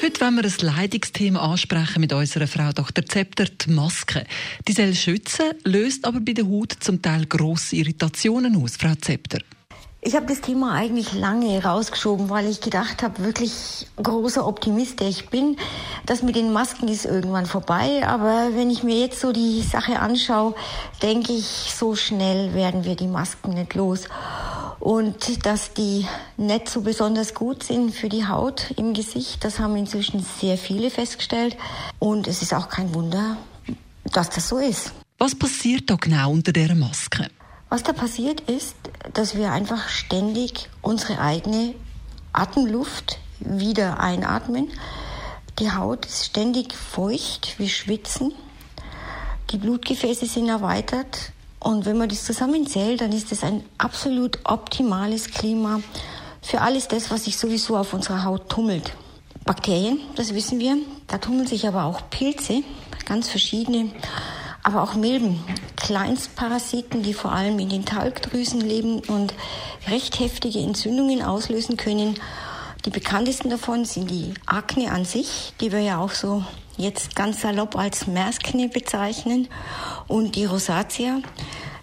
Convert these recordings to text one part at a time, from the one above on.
Heute wollen wir ein Leidungsthema ansprechen mit unserer Frau Dr. Zepter, die Maske. Die soll schützen, löst aber bei der Haut zum Teil grosse Irritationen aus. Frau Zepter. Ich habe das Thema eigentlich lange rausgeschoben, weil ich gedacht habe, wirklich großer Optimist, der ich bin, das mit den Masken ist irgendwann vorbei. Aber wenn ich mir jetzt so die Sache anschaue, denke ich, so schnell werden wir die Masken nicht los und dass die nicht so besonders gut sind für die Haut im Gesicht. Das haben inzwischen sehr viele festgestellt und es ist auch kein Wunder, dass das so ist. Was passiert da genau unter der Maske? Was da passiert ist, dass wir einfach ständig unsere eigene Atemluft wieder einatmen. Die Haut ist ständig feucht, wir schwitzen, die Blutgefäße sind erweitert, und wenn man das zusammenzählt, dann ist es ein absolut optimales Klima für alles das, was sich sowieso auf unserer Haut tummelt. Bakterien, das wissen wir. Da tummeln sich aber auch Pilze, ganz verschiedene, aber auch Milben, Kleinstparasiten, die vor allem in den Talgdrüsen leben und recht heftige Entzündungen auslösen können. Die bekanntesten davon sind die Akne an sich, die wir ja auch so jetzt ganz salopp als Merskne bezeichnen, und die Rosatia,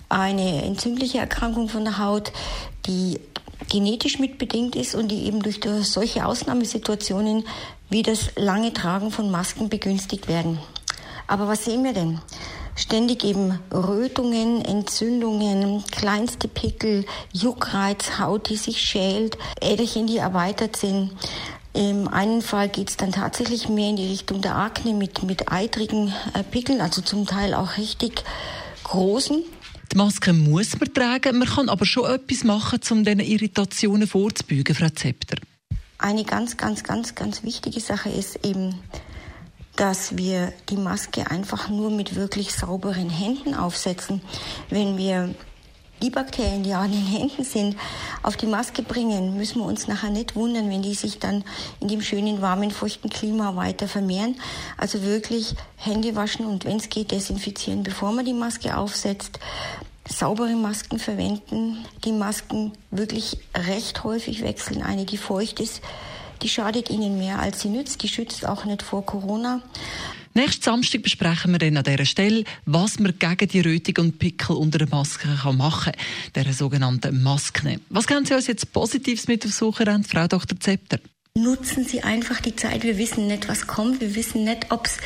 eine entzündliche Erkrankung von der Haut, die genetisch mitbedingt ist und die eben durch solche Ausnahmesituationen wie das lange Tragen von Masken begünstigt werden. Aber was sehen wir denn? Ständig eben Rötungen, Entzündungen, kleinste Pickel, Juckreiz, Haut, die sich schält, Äderchen, die erweitert sind. Im einen Fall geht es dann tatsächlich mehr in die Richtung der Akne mit, mit eitrigen äh, Pickeln, also zum Teil auch richtig großen. Die Maske muss man tragen, man kann aber schon etwas machen, um diesen Irritationen vorzubeugen, Frau Zepter. Eine ganz, ganz, ganz, ganz wichtige Sache ist eben, dass wir die Maske einfach nur mit wirklich sauberen Händen aufsetzen. Wenn wir die Bakterien, die an den Händen sind, auf die Maske bringen, müssen wir uns nachher nicht wundern, wenn die sich dann in dem schönen, warmen, feuchten Klima weiter vermehren. Also wirklich Hände waschen und wenn es geht, desinfizieren, bevor man die Maske aufsetzt. Saubere Masken verwenden, die Masken wirklich recht häufig wechseln. Eine, die feucht ist, die schadet ihnen mehr, als sie nützt. Die schützt auch nicht vor Corona. Nächsten Samstag besprechen wir dann an dieser Stelle, was man gegen die Rötung und Pickel unter der Maske machen kann, der sogenannten Maskne. Was können Sie uns jetzt Positives mit auf Suche Frau Dr. Zepter? Nutzen Sie einfach die Zeit. Wir wissen nicht, was kommt. Wir wissen nicht, ob es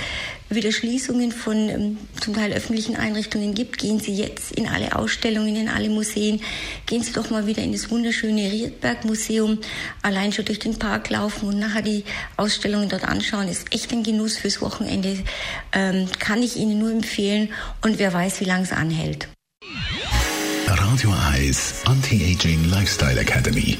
wieder Schließungen von ähm, zum Teil öffentlichen Einrichtungen gibt. Gehen Sie jetzt in alle Ausstellungen, in alle Museen. Gehen Sie doch mal wieder in das wunderschöne Riedberg Museum. Allein schon durch den Park laufen und nachher die Ausstellungen dort anschauen, ist echt ein Genuss fürs Wochenende. Ähm, kann ich Ihnen nur empfehlen. Und wer weiß, wie lange es anhält. Radio Eyes Anti-Aging Lifestyle Academy.